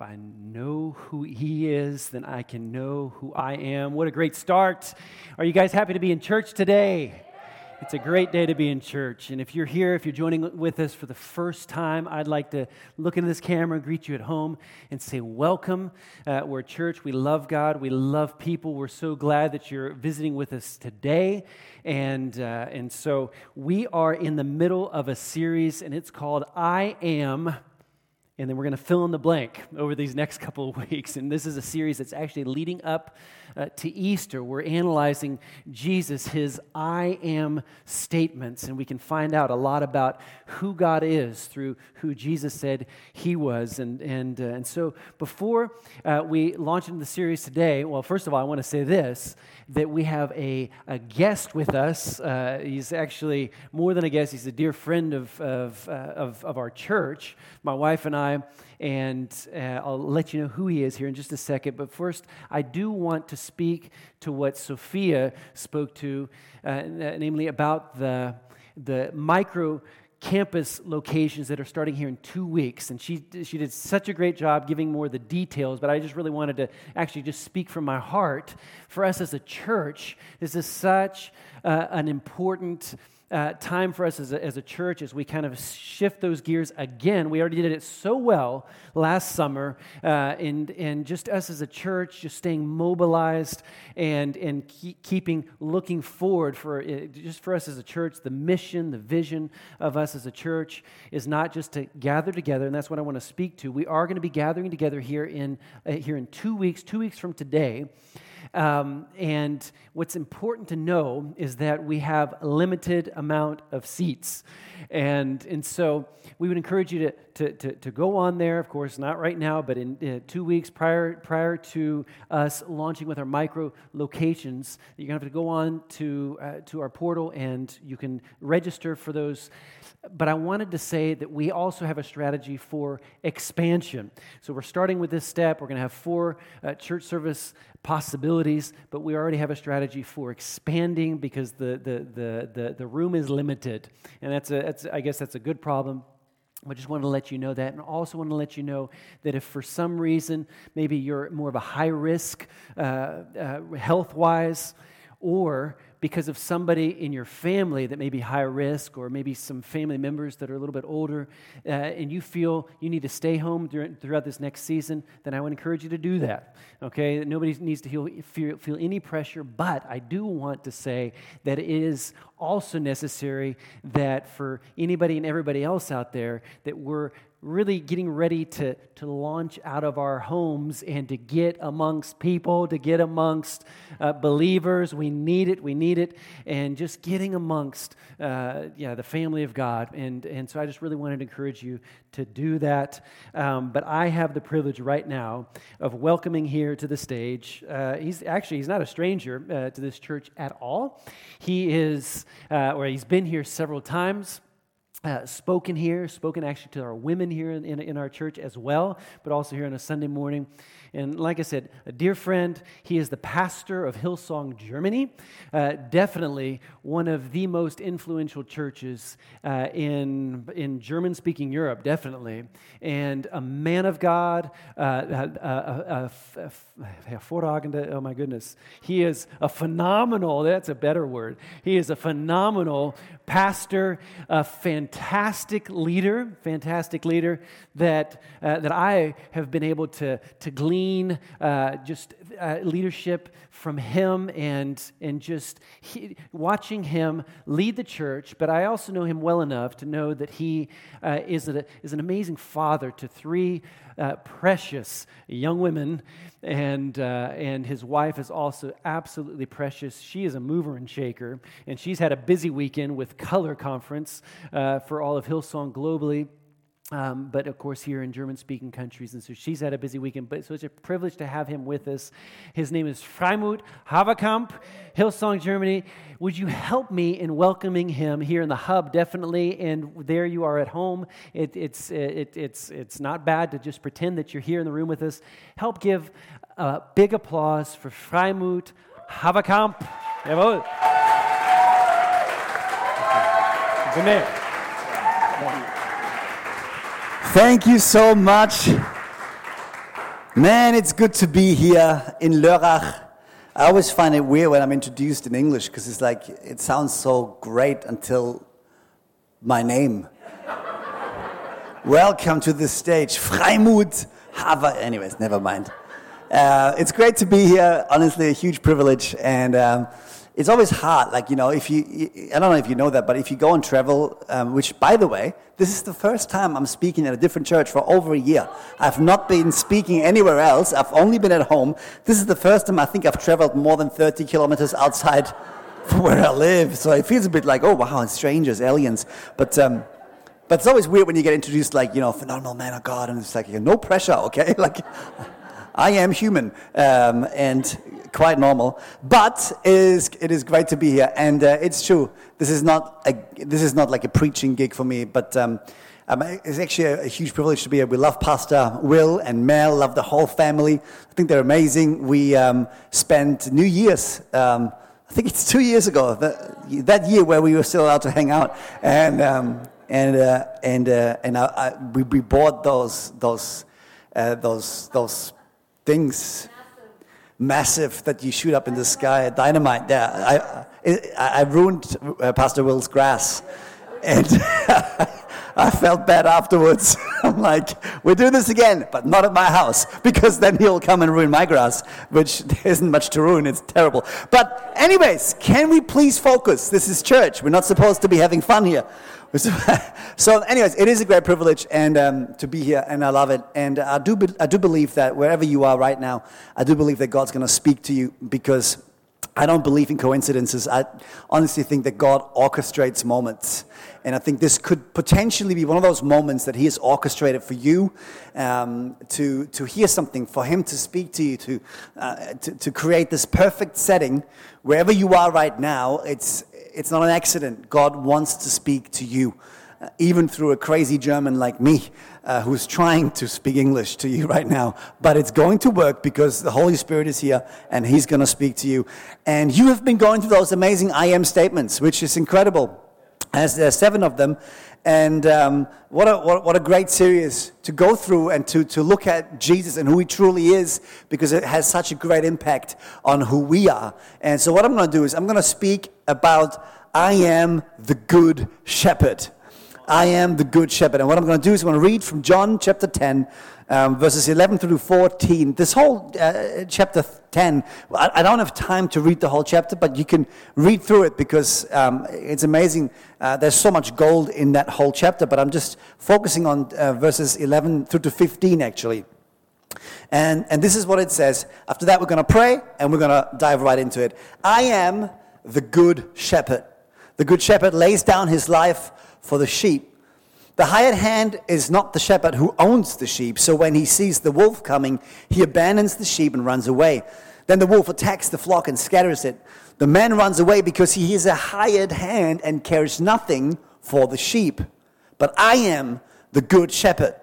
if I know who He is, then I can know who I am. What a great start. Are you guys happy to be in church today? It's a great day to be in church. And if you're here, if you're joining with us for the first time, I'd like to look into this camera, greet you at home, and say, Welcome. Uh, we're a church. We love God. We love people. We're so glad that you're visiting with us today. And, uh, and so we are in the middle of a series, and it's called I Am and then we're going to fill in the blank over these next couple of weeks. And this is a series that's actually leading up uh, to Easter. We're analyzing Jesus, his I am statements, and we can find out a lot about who God is through who Jesus said he was. And, and, uh, and so before uh, we launch into the series today, well, first of all, I want to say this that we have a, a guest with us. Uh, he's actually more than a guest, he's a dear friend of, of, uh, of, of our church. My wife and I and uh, I'll let you know who he is here in just a second. But first, I do want to speak to what Sophia spoke to, uh, namely about the, the micro campus locations that are starting here in two weeks. And she, she did such a great job giving more of the details, but I just really wanted to actually just speak from my heart. For us as a church, this is such uh, an important uh, time for us as a, as a church as we kind of shift those gears again. We already did it so well last summer, uh, and, and just us as a church, just staying mobilized and, and keep, keeping looking forward for uh, just for us as a church. The mission, the vision of us as a church is not just to gather together, and that's what I want to speak to. We are going to be gathering together here in, uh, here in two weeks, two weeks from today. Um, and what's important to know is that we have a limited amount of seats. And, and so we would encourage you to, to, to, to go on there, of course, not right now, but in uh, two weeks prior, prior to us launching with our micro locations. You're going to have to go on to, uh, to our portal and you can register for those but I wanted to say that we also have a strategy for expansion. So we're starting with this step. We're going to have four uh, church service possibilities, but we already have a strategy for expanding because the, the, the, the, the room is limited. And that's, a, that's, I guess that's a good problem. I just want to let you know that. And also want to let you know that if for some reason maybe you're more of a high risk uh, uh, health wise, or because of somebody in your family that may be high risk, or maybe some family members that are a little bit older, uh, and you feel you need to stay home during, throughout this next season, then I would encourage you to do that. Okay? Nobody needs to feel, feel, feel any pressure, but I do want to say that it is also necessary that for anybody and everybody else out there, that we're really getting ready to, to launch out of our homes and to get amongst people, to get amongst uh, believers. We need it, we need it, and just getting amongst uh, yeah, the family of God. And, and so I just really wanted to encourage you to do that. Um, but I have the privilege right now of welcoming here to the stage. Uh, he's actually, he's not a stranger uh, to this church at all. He is, uh, or he's been here several times uh, spoken here, spoken actually to our women here in, in, in, our church as well, but also here on a Sunday morning. And like I said, a dear friend, he is the pastor of Hillsong Germany, uh, definitely one of the most influential churches uh, in, in German speaking Europe, definitely. And a man of God, uh, a, a, a, oh my goodness, he is a phenomenal, that's a better word. He is a phenomenal pastor, a fantastic leader, fantastic leader that, uh, that I have been able to, to glean uh, just uh, leadership from him and, and just he, watching him lead the church. But I also know him well enough to know that he uh, is, a, is an amazing father to three uh, precious young women. And, uh, and his wife is also absolutely precious. She is a mover and shaker. And she's had a busy weekend with Color Conference uh, for all of Hillsong globally. Um, but of course, here in German speaking countries. And so she's had a busy weekend. But so it's a privilege to have him with us. His name is Freimut Haverkamp, Hillsong Germany. Would you help me in welcoming him here in the hub? Definitely. And there you are at home. It, it's, it, it's, it's not bad to just pretend that you're here in the room with us. Help give a big applause for Freimut Haverkamp. Jawohl. Good. Thank you so much. Man, it's good to be here in Lörrach. I always find it weird when I'm introduced in English because it's like, it sounds so great until my name. Welcome to the stage, Freimut Haver. Anyways, never mind. Uh, it's great to be here. Honestly, a huge privilege. And um, it's always hard. Like, you know, if you, I don't know if you know that, but if you go and travel, um, which by the way, this is the first time I'm speaking at a different church for over a year. I've not been speaking anywhere else. I've only been at home. This is the first time I think I've traveled more than 30 kilometers outside from where I live. So it feels a bit like, oh, wow, strangers, aliens. But, um, but it's always weird when you get introduced like, you know, phenomenal man of God, and it's like, no pressure, okay? like, I am human um, and quite normal, but it is, it is great to be here. And uh, it's true, this is, not a, this is not like a preaching gig for me, but um, um, it's actually a, a, huge privilege to be here. We love Pastor Will and Mel, love the whole family. I think they're amazing. We um, spent New Year's, um, I think it's two years ago, that, that, year where we were still allowed to hang out. And, um, and, uh, and, uh, and I, I, we, we bought those, those, uh, those, those things massive that you shoot up in the sky, dynamite. Yeah, I, I, ruined uh, Pastor Will's grass, and I felt bad afterwards. I'm like, we're doing this again, but not at my house, because then he'll come and ruin my grass, which there isn't much to ruin. It's terrible. But anyways, can we please focus? This is church. We're not supposed to be having fun here. so, anyways, it is a great privilege and um, to be here, and I love it. And I do, be, I do believe that wherever you are right now, I do believe that God's going to speak to you because I don't believe in coincidences. I honestly think that God orchestrates moments. And I think this could potentially be one of those moments that He has orchestrated for you um, to, to hear something, for Him to speak to you, to, uh, to, to create this perfect setting. Wherever you are right now, it's, it's not an accident. God wants to speak to you, uh, even through a crazy German like me, uh, who's trying to speak English to you right now. But it's going to work because the Holy Spirit is here and He's going to speak to you. And you have been going through those amazing I am statements, which is incredible. As there are seven of them, and um, what, a, what, what, a great series to go through and to, to look at Jesus and who he truly is because it has such a great impact on who we are. And so, what I'm going to do is I'm going to speak about I am the good shepherd. I am the good shepherd. And what I'm going to do is I'm going to read from John chapter 10, um, verses 11 through 14. This whole uh, chapter 10, I, I, don't have time to read the whole chapter, but you can read through it because um, it's amazing. Uh, there's so much gold in that whole chapter, but I'm just focusing on uh, verses 11 through to 15 actually. And, and this is what it says. After that, we're going to pray and we're going to dive right into it. I am the good shepherd. The good shepherd lays down his life for the sheep. The hired hand is not the shepherd who owns the sheep, so when he sees the wolf coming, he abandons the sheep and runs away. Then the wolf attacks the flock and scatters it. The man runs away because he is a hired hand and cares nothing for the sheep. But I am the good shepherd.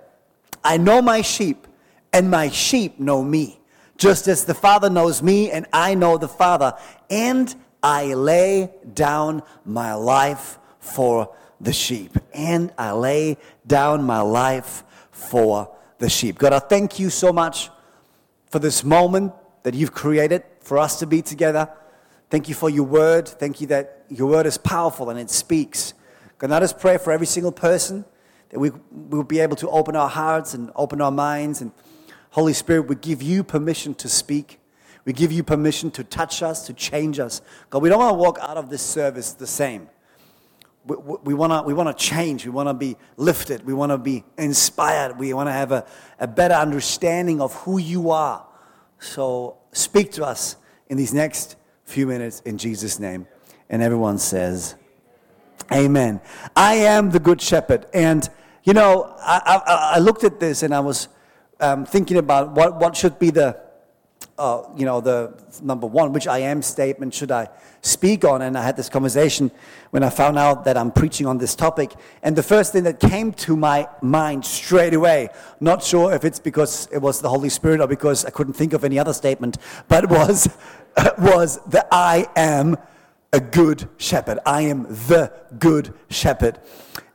I know my sheep, and my sheep know me, just as the Father knows me, and I know the Father, and I lay down my life for the sheep. And I lay down my life for the sheep. God, I thank you so much for this moment that you've created for us to be together. Thank you for your word. Thank you that your word is powerful and it speaks. God, let us pray for every single person that we will be able to open our hearts and open our minds. And Holy Spirit, we give you permission to speak. We give you permission to touch us, to change us. God, we don't want to walk out of this service the same we, we want to we wanna change. We want to be lifted. We want to be inspired. We want to have a, a better understanding of who you are. So speak to us in these next few minutes in Jesus' name. And everyone says, Amen. I am the good shepherd. And, you know, I, I, I looked at this and I was um, thinking about what, what should be the, uh, you know, the number one, which I am statement should I speak on? And I had this conversation when I found out that I'm preaching on this topic. And the first thing that came to my mind straight away, not sure if it's because it was the Holy Spirit or because I couldn't think of any other statement, but was, was that I am a good shepherd. I am the good shepherd.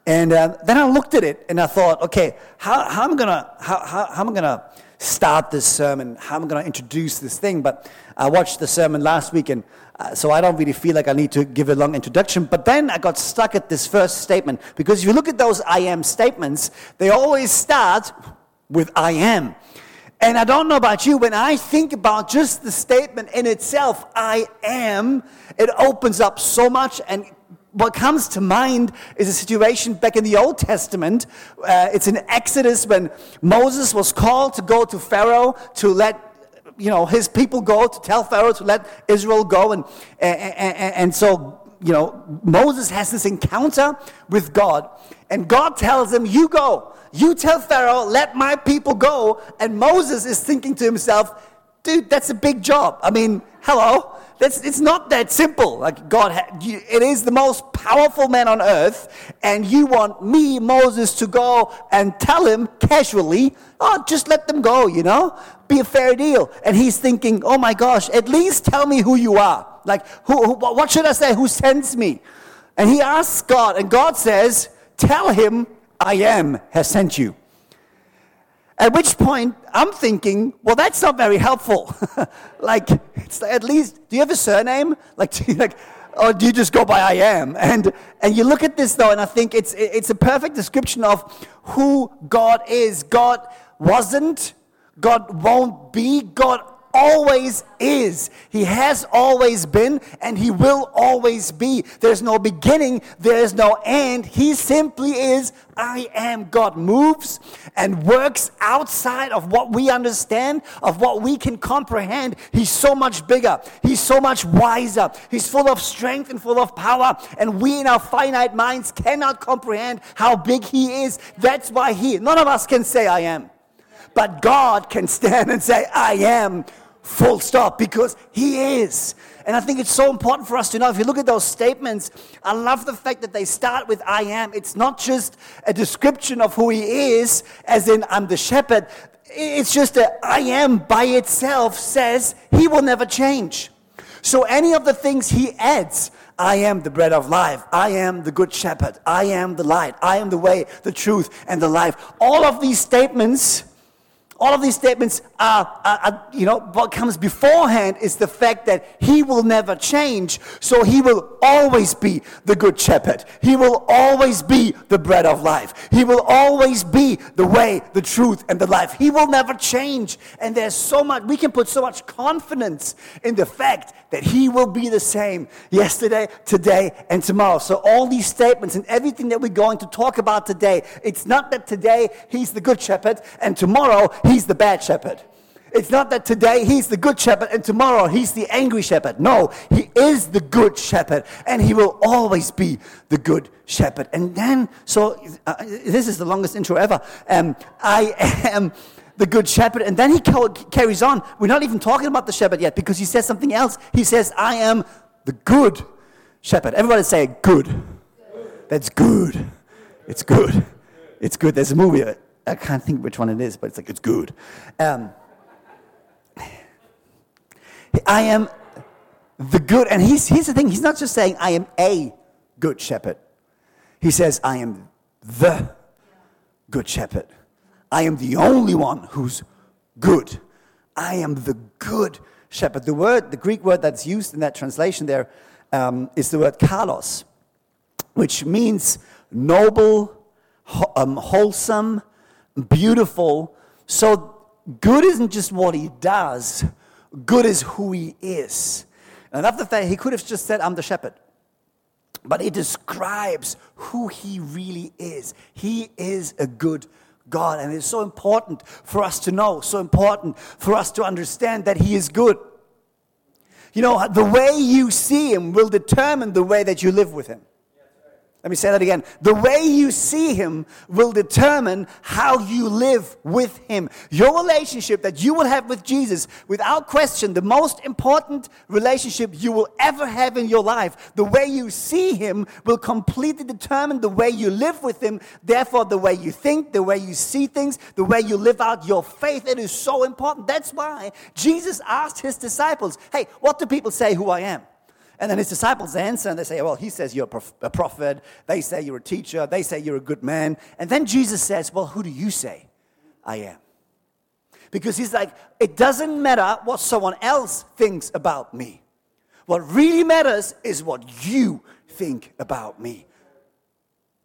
And uh, then I looked at it and I thought, okay, how, how am I gonna how, how, how am I gonna start this sermon? How am I gonna introduce this thing? But I watched the sermon last week, and uh, so I don't really feel like I need to give a long introduction. But then I got stuck at this first statement because if you look at those I am statements, they always start with I am. And I don't know about you, when I think about just the statement in itself, I am, it opens up so much and what comes to mind is a situation back in the Old Testament. Uh, it's in Exodus when Moses was called to go to Pharaoh to let you know his people go to tell Pharaoh to let Israel go, and and, and, and so you know Moses has this encounter with God, and God tells him, "You go, you tell Pharaoh, let my people go." And Moses is thinking to himself, "Dude, that's a big job. I mean, hello." That's, it's not that simple. Like God, it is the most powerful man on earth, and you want me, Moses, to go and tell him casually, oh, just let them go, you know? Be a fair deal. And he's thinking, oh my gosh, at least tell me who you are. Like, who, who, what should I say? Who sends me? And he asks God, and God says, tell him, I am has sent you. At which point, I'm thinking, well, that's not very helpful. like, it's at least, do you have a surname? Like, you, like, or do you just go by I am? And and you look at this though, and I think it's it's a perfect description of who God is. God wasn't, God won't be, God always is. He has always been and he will always be. There's no beginning, there's no end. He simply is I am. God moves and works outside of what we understand, of what we can comprehend. He's so much bigger. He's so much wiser. He's full of strength and full of power. And we in our finite minds cannot comprehend how big he is. That's why he, none of us can say I am. But God can stand and say, I am full stop, because He is. And I think it's so important for us to know. If you look at those statements, I love the fact that they start with I am. It's not just a description of who He is, as in I'm the shepherd. It's just that I am by itself says He will never change. So any of the things He adds, I am the bread of life. I am the good shepherd. I am the light. I am the way, the truth, and the life. All of these statements all of these statements are, are, are, you know, what comes beforehand is the fact that he will never change. So he will always be the good shepherd. He will always be the bread of life. He will always be the way, the truth, and the life. He will never change. And there's so much, we can put so much confidence in the fact that he will be the same yesterday, today, and tomorrow. So all these statements and everything that we're going to talk about today, it's not that today he's the good shepherd and tomorrow he's the bad shepherd. It's not that today he's the good shepherd and tomorrow he's the angry shepherd. No, he is the good shepherd and he will always be the good shepherd. And then, so uh, this is the longest intro ever. Um, I am the good shepherd. And then he carries on. We're not even talking about the shepherd yet because he says something else. He says, I am the good shepherd. Everybody say good. good. That's good. It's good. It's good. There's a movie. I can't think which one it is, but it's like, it's good. Um, I am the good. And he's, here's the thing he's not just saying, I am a good shepherd. He says, I am the good shepherd. I am the only one who's good. I am the good shepherd. The word, the Greek word that's used in that translation there um, is the word kalos, which means noble, um, wholesome, beautiful. So good isn't just what he does, good is who he is. And after that, he could have just said, I'm the shepherd. But it describes who he really is. He is a good God. And it's so important for us to know, so important for us to understand that He is good. You know, the way you see Him will determine the way that you live with Him. Let me say that again. The way you see him will determine how you live with him. Your relationship that you will have with Jesus, without question, the most important relationship you will ever have in your life. The way you see him will completely determine the way you live with him. Therefore, the way you think, the way you see things, the way you live out your faith, it is so important. That's why Jesus asked his disciples, Hey, what do people say who I am? And then his disciples answer and they say, Well, he says you're a prophet. They say you're a teacher. They say you're a good man. And then Jesus says, Well, who do you say I am? Because he's like, It doesn't matter what someone else thinks about me. What really matters is what you think about me.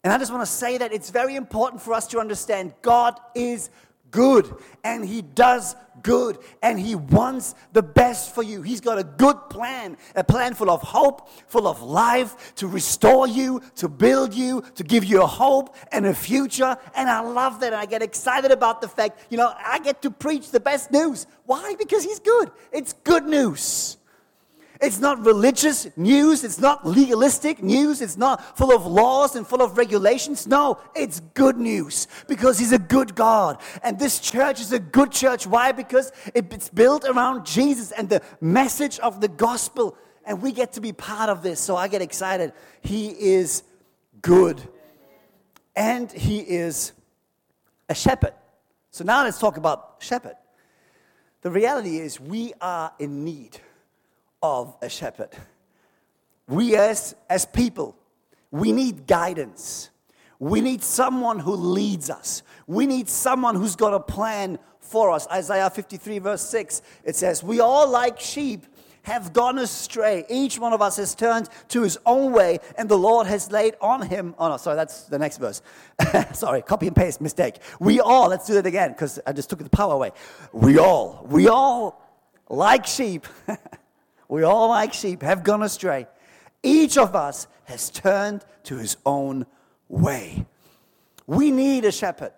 And I just want to say that it's very important for us to understand God is good and He does good and He wants the best for you. He's got a good plan, a plan full of hope, full of life to restore you, to build you, to give you a hope and a future. And I love that. I get excited about the fact, you know, I get to preach the best news. Why? Because He's good. It's good news. It's not religious news. It's not legalistic news. It's not full of laws and full of regulations. No, it's good news because He's a good God. And this church is a good church. Why? Because it's built around Jesus and the message of the gospel. And we get to be part of this. So I get excited. He is good. And He is a shepherd. So now let's talk about shepherd. The reality is, we are in need of a shepherd. We, as, as people, we need guidance. We need someone who leads us. We need someone who's got a plan for us. Isaiah 53, verse 6, it says, We all, like sheep, have gone astray. Each one of us has turned to his own way, and the Lord has laid on him. Oh, no, sorry, that's the next verse. sorry, copy and paste mistake. We all, let's do that again, because I just took the power away. We all, we all, like sheep, We all, like sheep, have gone astray. Each of us has turned to his own way. We need a shepherd.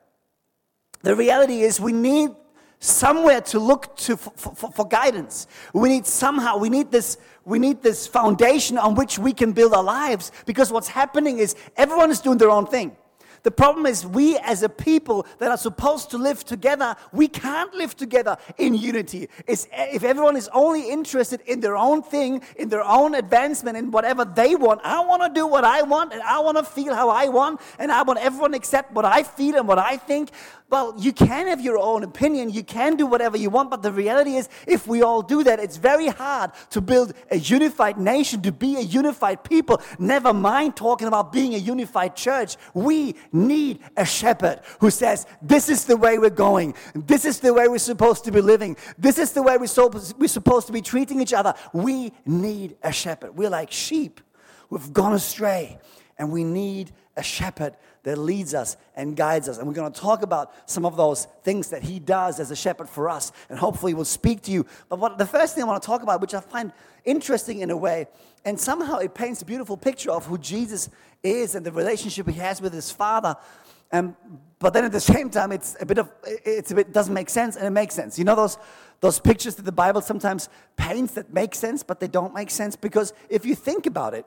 The reality is, we need somewhere to look to for, for, for, guidance. We need somehow, we need this, we need this foundation on which we can build our lives because what's happening is everyone is doing their own thing. The problem is, we as a people that are supposed to live together, we can't live together in unity. It's, if everyone is only interested in their own thing, in their own advancement, in whatever they want, I want to do what I want, and I want to feel how I want, and I want everyone to accept what I feel and what I think. Well, you can have your own opinion, you can do whatever you want, but the reality is, if we all do that, it's very hard to build a unified nation, to be a unified people. Never mind talking about being a unified church. We need a shepherd who says, This is the way we're going, this is the way we're supposed to be living, this is the way we're, so, we're supposed to be treating each other. We need a shepherd. We're like sheep, we've gone astray, and we need a shepherd that leads us and guides us. And we're going to talk about some of those things that he does as a shepherd for us, and hopefully will speak to you. But what, the first thing I want to talk about, which I find interesting in a way, and somehow it paints a beautiful picture of who Jesus is and the relationship he has with his Father. Um, but then at the same time, it's a bit of it's a bit doesn't make sense and it makes sense. You know those those pictures that the Bible sometimes paints that make sense, but they don't make sense because if you think about it,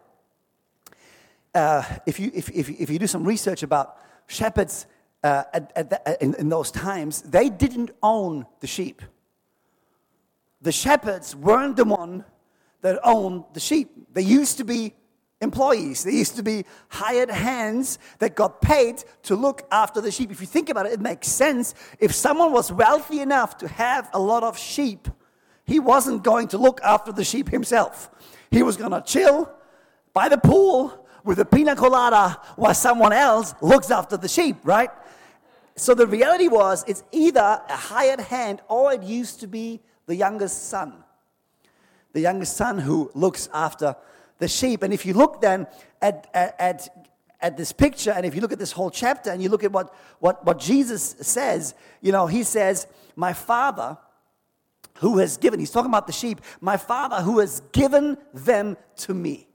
uh, if, you, if, if, if you do some research about shepherds uh, at, at the, in, in those times, they didn't own the sheep. The shepherds weren't the one that owned the sheep. They used to be employees. They used to be hired hands that got paid to look after the sheep. If you think about it, it makes sense. If someone was wealthy enough to have a lot of sheep, he wasn't going to look after the sheep himself. He was going to chill by the pool with a pina colada while someone else looks after the sheep, right? So the reality was it's either a hired hand or it used to be the youngest son. The youngest son who looks after the sheep. And if you look then at, at, at, this picture, and if you look at this whole chapter, and you look at what, what, what Jesus says, you know, he says, My father who has given, he's talking about the sheep, my father who has given them to me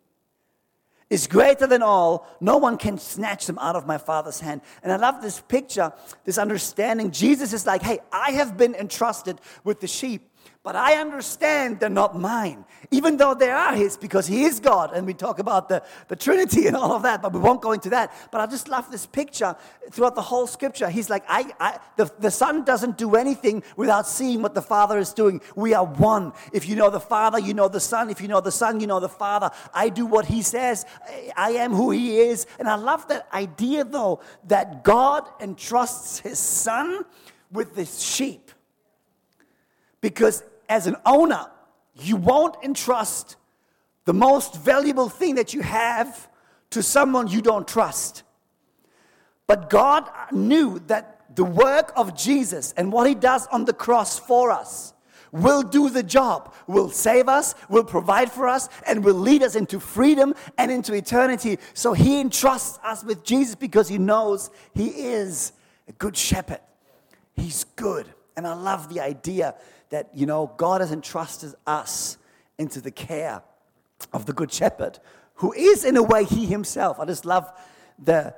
is greater than all. No one can snatch them out of my Father's hand. And I love this picture, this understanding. Jesus is like, hey, I have been entrusted with the sheep but I understand they're not mine, even though they are His because He is God. And we talk about the, the Trinity and all of that, but we won't go into that. But I just love this picture throughout the whole scripture. He's like, I, I, the, the Son doesn't do anything without seeing what the Father is doing. We are one. If you know the Father, you know the Son. If you know the Son, you know the Father. I do what He says, I am who He is. And I love that idea, though, that God entrusts His Son with this sheep. Because as an owner, you won't entrust the most valuable thing that you have to someone you don't trust. But God knew that the work of Jesus and what He does on the cross for us will do the job, will save us, will provide for us, and will lead us into freedom and into eternity. So He entrusts us with Jesus because He knows He is a good shepherd. He's good. And I love the idea that, you know, God has entrusted us into the care of the good shepherd, who is in a way He Himself. I just love the,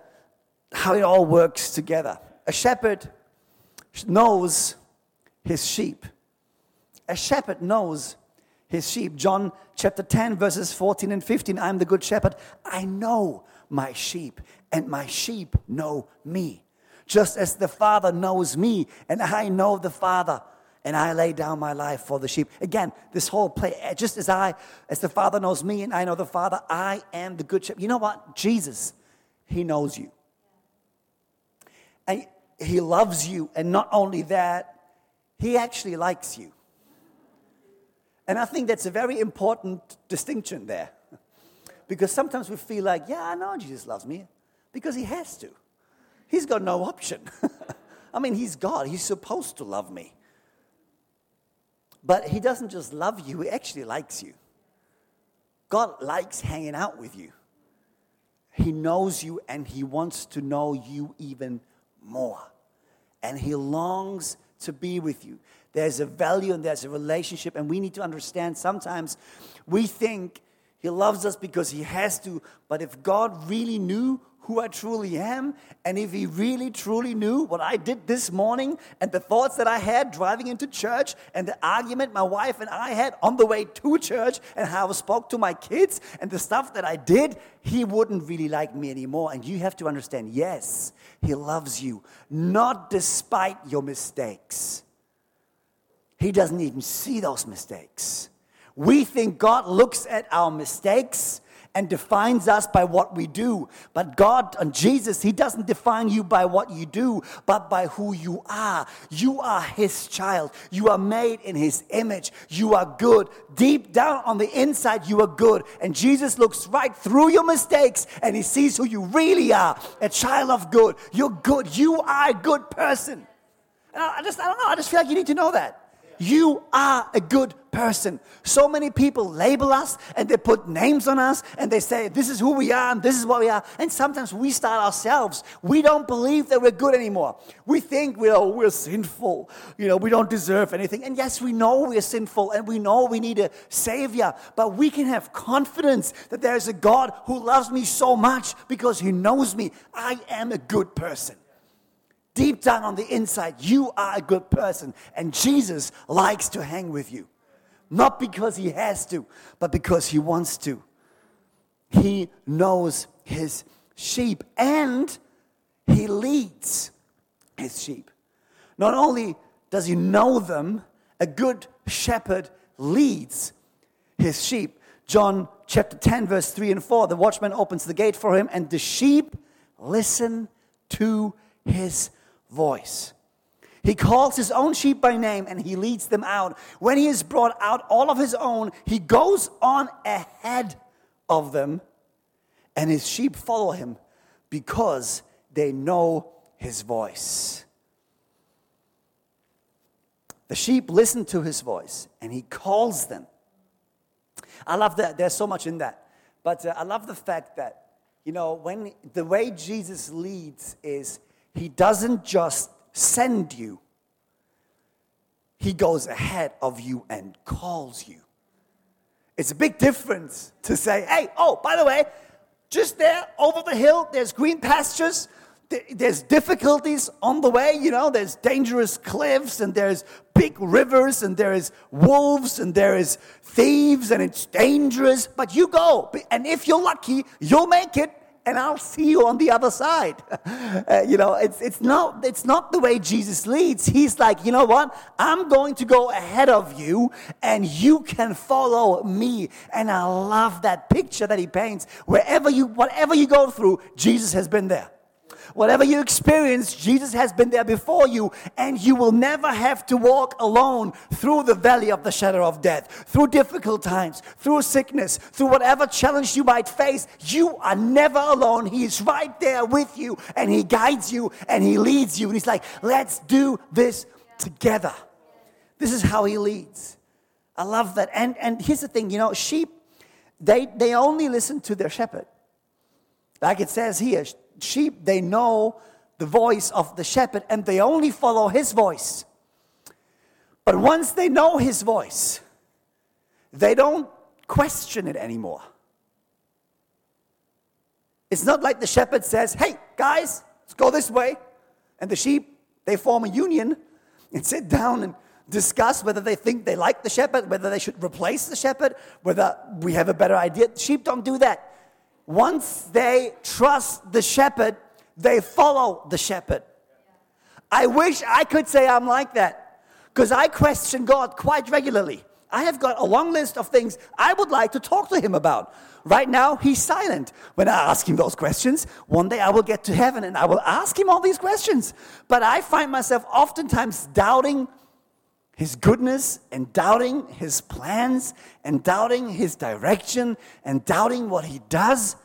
how it all works together. A shepherd knows his sheep. A shepherd knows his sheep. John chapter 10, verses 14 and 15 I'm the good shepherd. I know my sheep, and my sheep know me. Just as the Father knows me, and I know the Father, and I lay down my life for the sheep. Again, this whole play, eh, just as I, as the Father knows me, and I know the Father, I am the good shepherd. You know what? Jesus, He knows you. And He loves you, and not only that, He actually likes you. And I think that's a very important distinction there. Because sometimes we feel like, yeah, I know Jesus loves me because he has to. He's got no option. I mean, he's God, he's supposed to love me. But he doesn't just love you, he actually likes you. God likes hanging out with you. He knows you and he wants to know you even more. And he longs to be with you. There's a value and there's a relationship, and we need to understand sometimes we think He loves us because He has to, but if God really knew who I truly am, and if He really truly knew what I did this morning and the thoughts that I had driving into church and the argument my wife and I had on the way to church and how I spoke to my kids and the stuff that I did, He wouldn't really like me anymore. And you have to understand yes, He loves you, not despite your mistakes. He doesn't even see those mistakes. We think God looks at our mistakes and defines us by what we do. But God and Jesus, He doesn't define you by what you do, but by who you are. You are His child. You are made in His image. You are good. Deep down on the inside, you are good. And Jesus looks right through your mistakes and He sees who you really are a child of good. You're good. You are a good person. And I just, I don't know, I just feel like you need to know that. You are a good person. So many people label us and they put names on us and they say, This is who we are and this is what we are. And sometimes we start ourselves. We don't believe that we're good anymore. We think we're, we're sinful. You know, we don't deserve anything. And yes, we know we're sinful and we know we need a Savior. But we can have confidence that there's a God who loves me so much because He knows me. I am a good person deep down on the inside, you are a good person. And Jesus likes to hang with you. Not because he has to, but because he wants to. He knows his sheep and he leads his sheep. Not only does he know them, a good shepherd leads his sheep. John chapter 10, verse 3 and 4 the watchman opens the gate for him, and the sheep listen to his voice. He calls his own sheep by name and he leads them out. When he has brought out all of his own, he goes on ahead of them, and his sheep follow him because they know his voice. The sheep listen to his voice and he calls them. I love that. There's so much in that. But uh, I love the fact that, you know, when the way Jesus leads is he doesn't just send you, He goes ahead of you and calls you. It's a big difference to say, hey, oh, by the way, just there over the hill, there's green pastures. There's difficulties on the way, you know, there's dangerous cliffs and there's big rivers and there is wolves and there is thieves and it's dangerous, but you go. And if you're lucky, you'll make it and I'll see you on the other side. Uh, you know, it's, it's, not, it's not the way Jesus leads. He's like, you know what? I'm going to go ahead of you and you can follow me. And I love that picture that he paints. Wherever you, whatever you go through, Jesus has been there. Whatever you experience, Jesus has been there before you, and you will never have to walk alone through the valley of the shadow of death, through difficult times, through sickness, through whatever challenge you might face. You are never alone. He is right there with you, and He guides you and He leads you. And He's like, let's do this together. This is how He leads. I love that. And, and here's the thing you know, sheep, they, they only listen to their shepherd. Like it says here, sheep, they know the voice of the shepherd and they only follow his voice. But once they know his voice, they don't question it anymore. It's not like the shepherd says, hey, guys, let's go this way. And the sheep, they form a union and sit down and discuss whether they think they like the shepherd, whether they should replace the shepherd, whether we have a better idea. Sheep don't do that. Once they trust the shepherd, they follow the shepherd. I wish I could say I'm like that because I question God quite regularly. I have got a long list of things I would like to talk to him about. Right now, he's silent. When I ask him those questions, one day I will get to heaven and I will ask him all these questions. But I find myself oftentimes doubting his goodness and doubting his plans and doubting his direction and doubting what he does.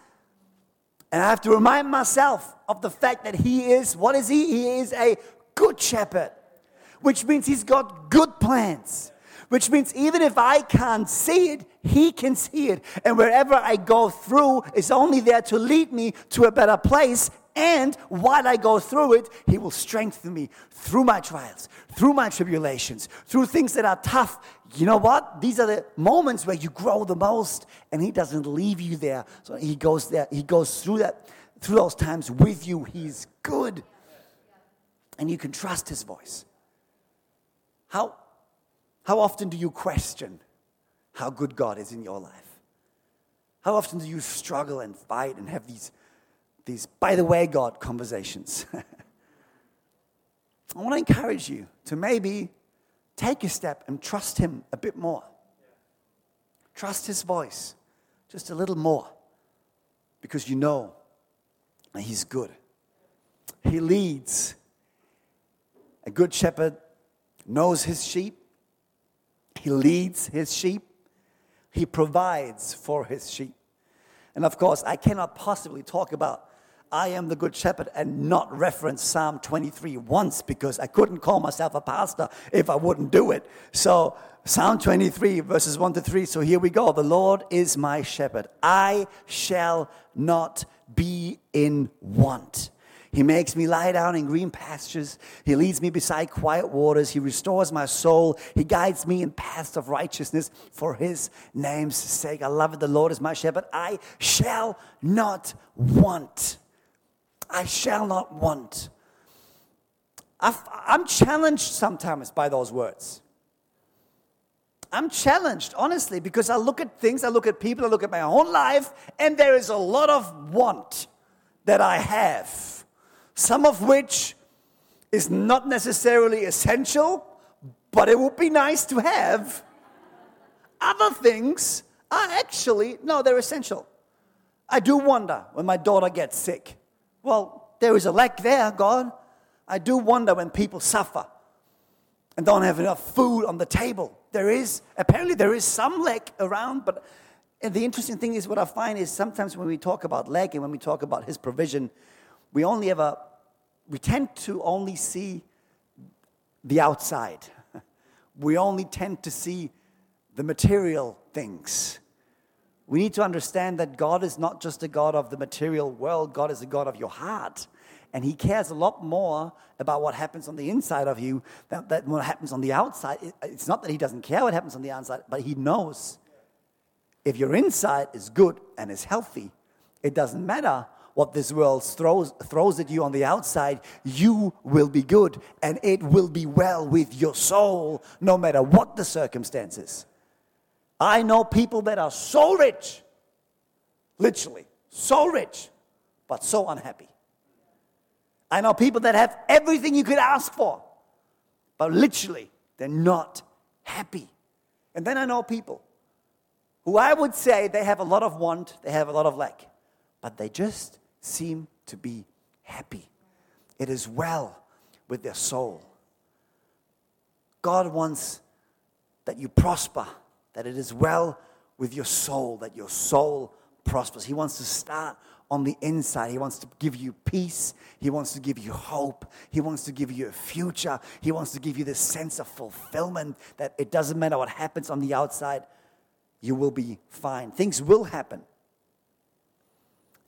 And I have to remind myself of the fact that he is, what is he? He is a good shepherd, which means he's got good plans, which means even if I can't see it, he can see it. And wherever I go through is only there to lead me to a better place and while I go through it, He will strengthen me through my trials, through my tribulations, through things that are tough. You know what? These are the moments where you grow the most, and He doesn't leave you there. So He goes there, He goes through that, through those times with you. He's good. And you can trust His voice. How, how often do you question how good God is in your life? How often do you struggle and fight and have these these, by the way, God conversations. I want to encourage you to maybe take a step and trust Him a bit more. Trust His voice just a little more because you know He's good. He leads. A good shepherd knows his sheep, he leads his sheep, he provides for his sheep. And of course, I cannot possibly talk about I am the good shepherd and not reference Psalm 23 once because I couldn't call myself a pastor if I wouldn't do it. So, Psalm 23, verses 1 to 3. So, here we go. The Lord is my shepherd. I shall not be in want. He makes me lie down in green pastures. He leads me beside quiet waters. He restores my soul. He guides me in paths of righteousness for his name's sake. I love it. The Lord is my shepherd. I shall not want. I shall not want. i am challenged sometimes by those words. I'm challenged, honestly, because I look at things, I look at people, I look at my own life, and there is a lot of want that I have. Some of which is not necessarily essential, but it would be nice to have. Other things are actually, no, they're essential. I do wonder when my daughter gets sick. Well, there is a lack there, God. I do wonder when people suffer and don't have enough food on the table. There is, apparently, there is some lack around, but the interesting thing is what I find is sometimes when we talk about lack and when we talk about His provision, we only ever, we tend to only see the outside. We only tend to see the material things. We need to understand that God is not just a God of the material world, God is a God of your heart. And He cares a lot more about what happens on the inside of you than, than what happens on the outside. It's not that He doesn't care what happens on the outside, but He knows if your inside is good and is healthy, it doesn't matter what this world throws, throws at you on the outside, you will be good and it will be well with your soul, no matter what the circumstances. I know people that are so rich, literally, so rich, but so unhappy. I know people that have everything you could ask for, but literally, they're not happy. And then I know people who I would say they have a lot of want, they have a lot of lack, but they just seem to be happy. It is well with their soul. God wants that you prosper, that it is well with your soul, that your soul prospers. He wants to start on the inside. He wants to give you peace. He wants to give you hope. He wants to give you a future. He wants to give you this sense of fulfillment that it doesn't matter what happens on the outside, you will be fine. Things will happen.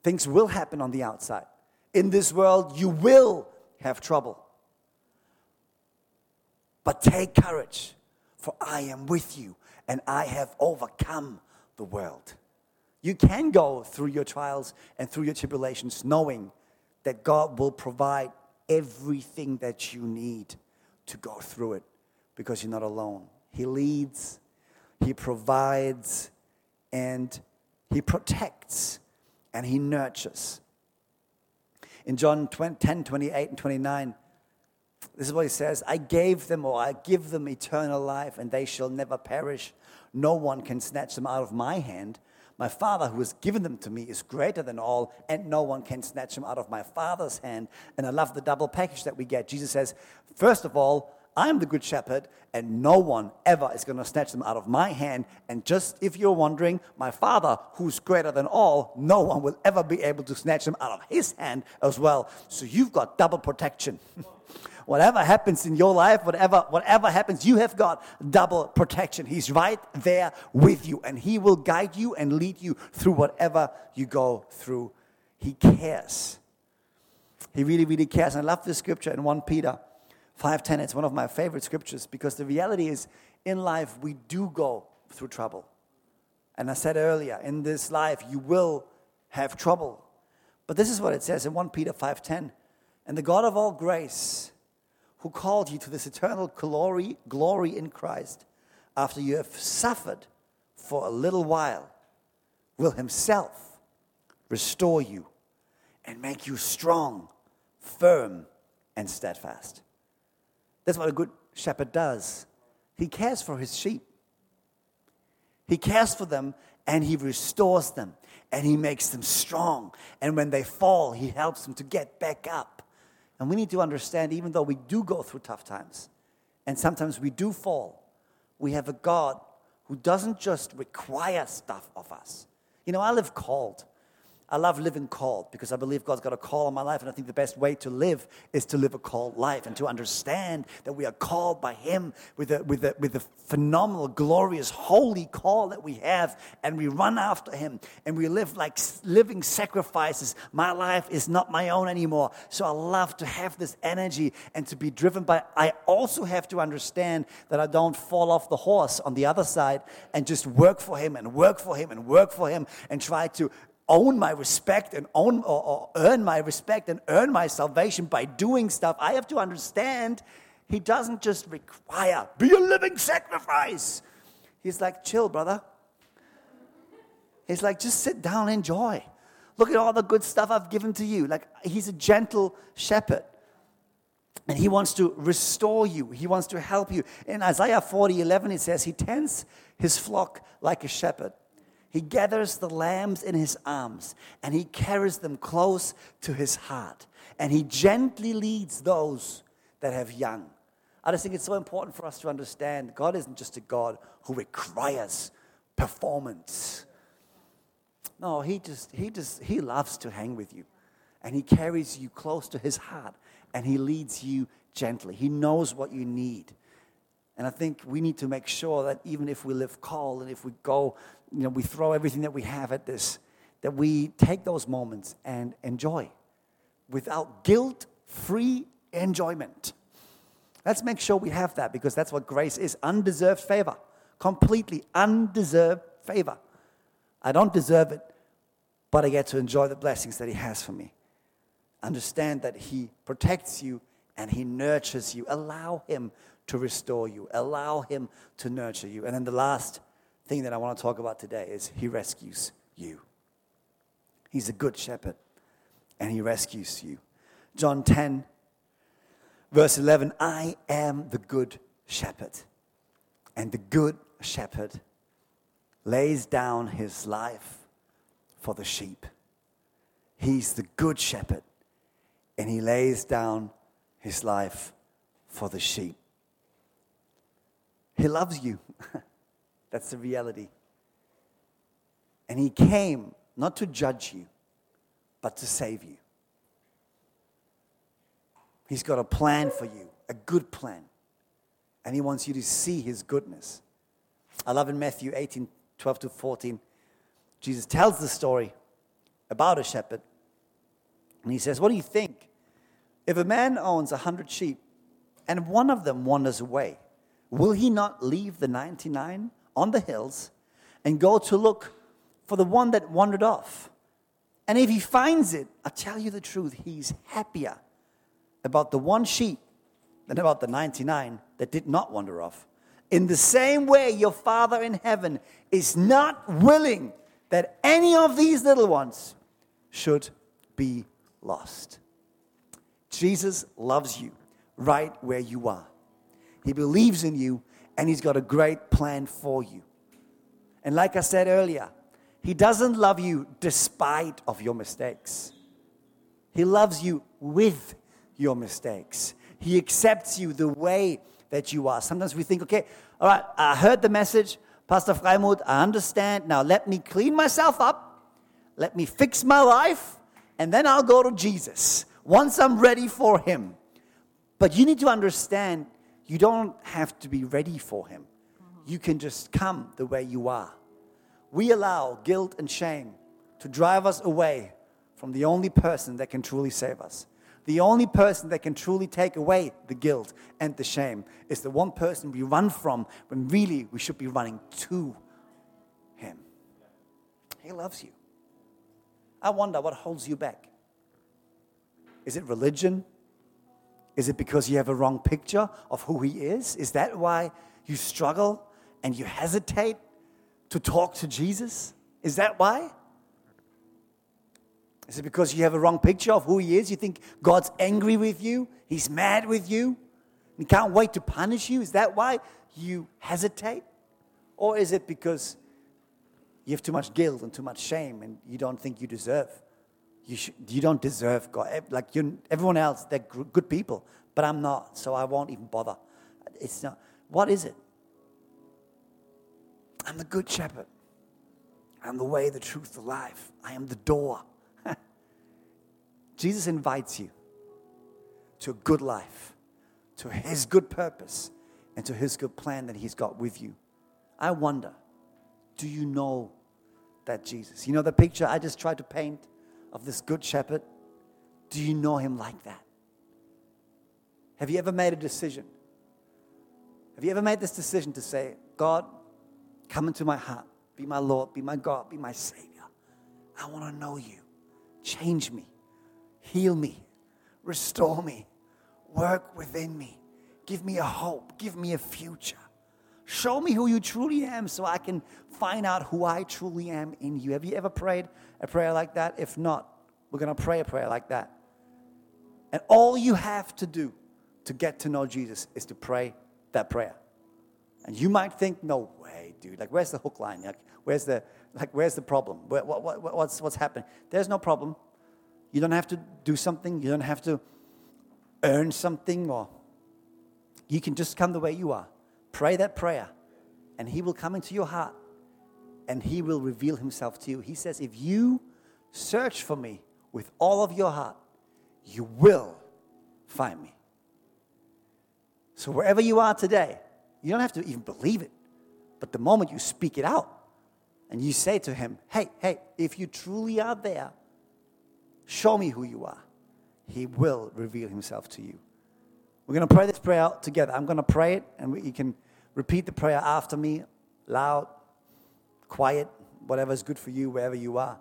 Things will happen on the outside. In this world, you will have trouble. But take courage, for I am with you, and I have overcome the world. You can go through your trials and through your tribulations knowing that God will provide everything that you need to go through it because you're not alone. He leads, He provides, and He protects, and He nurtures. In John 10 28 and 29, this is what He says I gave them, or I give them eternal life, and they shall never perish. No one can snatch them out of my hand. My Father who has given them to me is greater than all, and no one can snatch them out of my Father's hand. And I love the double package that we get. Jesus says, First of all, I am the good shepherd, and no one ever is going to snatch them out of my hand. And just if you're wondering, my Father, who's greater than all, no one will ever be able to snatch them out of his hand as well. So you've got double protection. whatever happens in your life, whatever, whatever happens, you have got double protection. He's right there with you, and He will guide you and lead you through whatever you go through. He cares. He really, really cares. And I love this scripture in 1 Peter 5:10. It's one of my favorite scriptures because the reality is in life we do go through trouble. And I said earlier, in this life you will have trouble. But this is what it says in 1 Peter 5:10. And the God of all grace, who called you to this eternal glory, glory in Christ, after you have suffered for a little while, will himself restore you and make you strong, firm, and steadfast. That's what a good shepherd does. He cares for his sheep. He cares for them and he restores them and he makes them strong. And when they fall, he helps them to get back up. And we need to understand, even though we do go through tough times, and sometimes we do fall, we have a God who doesn't just require stuff of us. You know, I live called. I love living called because I believe God's got a call on my life. And I think the best way to live is to live a called life and to understand that we are called by Him with a, with a, with a phenomenal, glorious, holy call that we have. And we run after Him and we live like living sacrifices. My life is not my own anymore. So I love to have this energy and to be driven by. I also have to understand that I don't fall off the horse on the other side and just work for Him and work for Him and work for Him and try to own my respect and own or, or, earn my respect and earn my salvation by doing stuff. I have to understand he doesn't just require be a living sacrifice. He's like, chill, brother. He's like, just sit down, enjoy. Look at all the good stuff I've given to you. Like, he's a gentle shepherd. And he wants to restore you. He wants to help you. In Isaiah 40, 11, it says, He tends his flock like a shepherd. He gathers the lambs in his arms and he carries them close to his heart. And he gently leads those that have young. I just think it's so important for us to understand God isn't just a God who requires performance. No, he just he just he loves to hang with you. And he carries you close to his heart and he leads you gently. He knows what you need. And I think we need to make sure that even if we live call and if we go you know, we throw everything that we have at this, that we take those moments and enjoy without guilt free enjoyment. Let's make sure we have that because that's what grace is undeserved favor, completely undeserved favor. I don't deserve it, but I get to enjoy the blessings that He has for me. Understand that He protects you and He nurtures you. Allow Him to restore you, allow Him to nurture you. And then the last thing that I want to talk about today is He rescues you. He's a good shepherd and He rescues you. John 10, verse 11 I am the good shepherd, and the good shepherd lays down his life for the sheep. He's the good shepherd, and he lays down his life for the sheep. He loves you. That's the reality. And he came not to judge you, but to save you. He's got a plan for you, a good plan. And he wants you to see his goodness. I love in Matthew 18 12 to 14, Jesus tells the story about a shepherd. And he says, What do you think? If a man owns a hundred sheep and one of them wanders away, will he not leave the 99 on the hills and go to look for the one that wandered off? And if he finds it, I tell you the truth, he's happier about the one sheep than about the 99 that did not wander off. In the same way, your Father in heaven is not willing that any of these little ones should be lost. Jesus loves you right where you are. He believes in you and he's got a great plan for you. And like I said earlier, he doesn't love you despite of your mistakes. He loves you with your mistakes. He accepts you the way that you are. Sometimes we think, okay, all right, I heard the message, Pastor Freimut, I understand. Now let me clean myself up, let me fix my life, and then I'll go to Jesus once I'm ready for Him. But you need to understand you don't have to be ready for Him. You can just come the way you are. We allow guilt and shame to drive us away from the only person that can truly save us. The only person that can truly take away the guilt and the shame is the one person we run from when really we should be running to Him. He loves you. I wonder what holds you back. Is it religion? Is it because you have a wrong picture of who He is? Is that why you struggle and you hesitate to talk to Jesus? Is that why? Is it because you have a wrong picture of who He is? You think God's angry with you? He's mad with you? He can't wait to punish you? Is that why you hesitate? Or is it because you have too much guilt and too much shame and you don't think you deserve? You, you don't deserve God. Like you, everyone else, they're good people, but I'm not, so I won't even bother. It's not. What is it? I'm the good shepherd. I'm the way, the truth, the life. I am the door. Jesus invites you to a good life, to his good purpose, and to his good plan that he's got with you. I wonder, do you know that Jesus? You know the picture I just tried to paint of this good shepherd? Do you know him like that? Have you ever made a decision? Have you ever made this decision to say, God, come into my heart, be my Lord, be my God, be my Savior? I want to know you. Change me. Heal me, restore me, work within me, give me a hope, give me a future. Show me who you truly am so I can find out who I truly am in you. Have you ever prayed a prayer like that? If not, we're going to pray a prayer like that. And all you have to do to get to know Jesus is to pray that prayer. And you might think, no way, dude. Like, where's the hook line? Like, where's the, like, where's the problem? What, what, what, what's, what's happening? There's no problem. You don't have to do something, you don't have to earn something, or you can just come the way you are. Pray that prayer, and He will come into your heart and He will reveal Himself to you. He says, If you search for me with all of your heart, you will find me. So, wherever you are today, you don't have to even believe it. But the moment you speak it out and you say to Him, Hey, hey, if you truly are there, Show me who you are. He will reveal himself to you. We're going to pray this prayer out together. I'm going to pray it, and you can repeat the prayer after me, loud, quiet, whatever is good for you, wherever you are.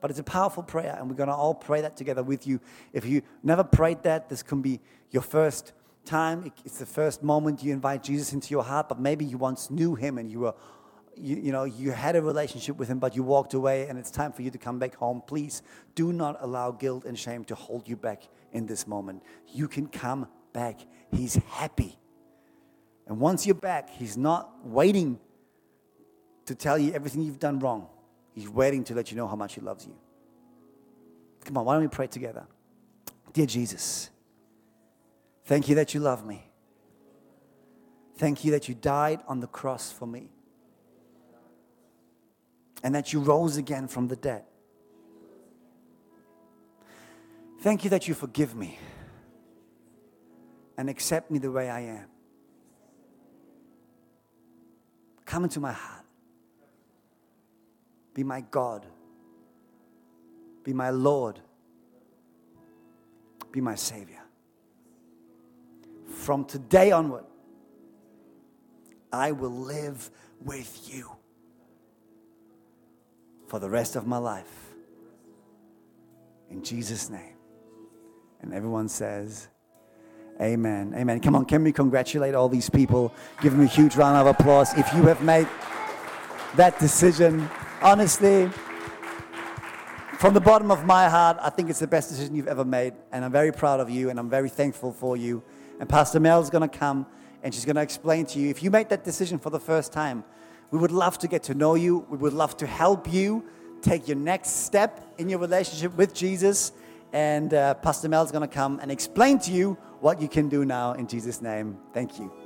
But it's a powerful prayer, and we're going to all pray that together with you. If you never prayed that, this can be your first time. It's the first moment you invite Jesus into your heart, but maybe you once knew him and you were you, you know, you had a relationship with him, but you walked away and it's time for you to come back home, please do not allow guilt and shame to hold you back in this moment. You can come back. He's happy. And once you're back, he's not waiting to tell you everything you've done wrong. He's waiting to let you know how much he loves you. Come on, why don't we pray together? Dear Jesus, thank you that you love me. Thank you that you died on the cross for me and that you rose again from the dead. Thank you that you forgive me and accept me the way I am. Come into my heart. Be my God. Be my Lord. Be my Savior. From today onward, I will live with you for the rest of my life. In Jesus' name. And everyone says, Amen. Amen. Come on, can we congratulate all these people? Give them a huge round of applause. If you have made that decision, honestly, from the bottom of my heart, I think it's the best decision you've ever made. And I'm very proud of you and I'm very thankful for you. And Pastor Mel is going to come and she's going to explain to you if you made that decision for the first time, we would love to get to know you. We would love to help you take your next step in your relationship with Jesus. And uh, Pastor Mel is going to come and explain to you what you can do now in Jesus' name. Thank you.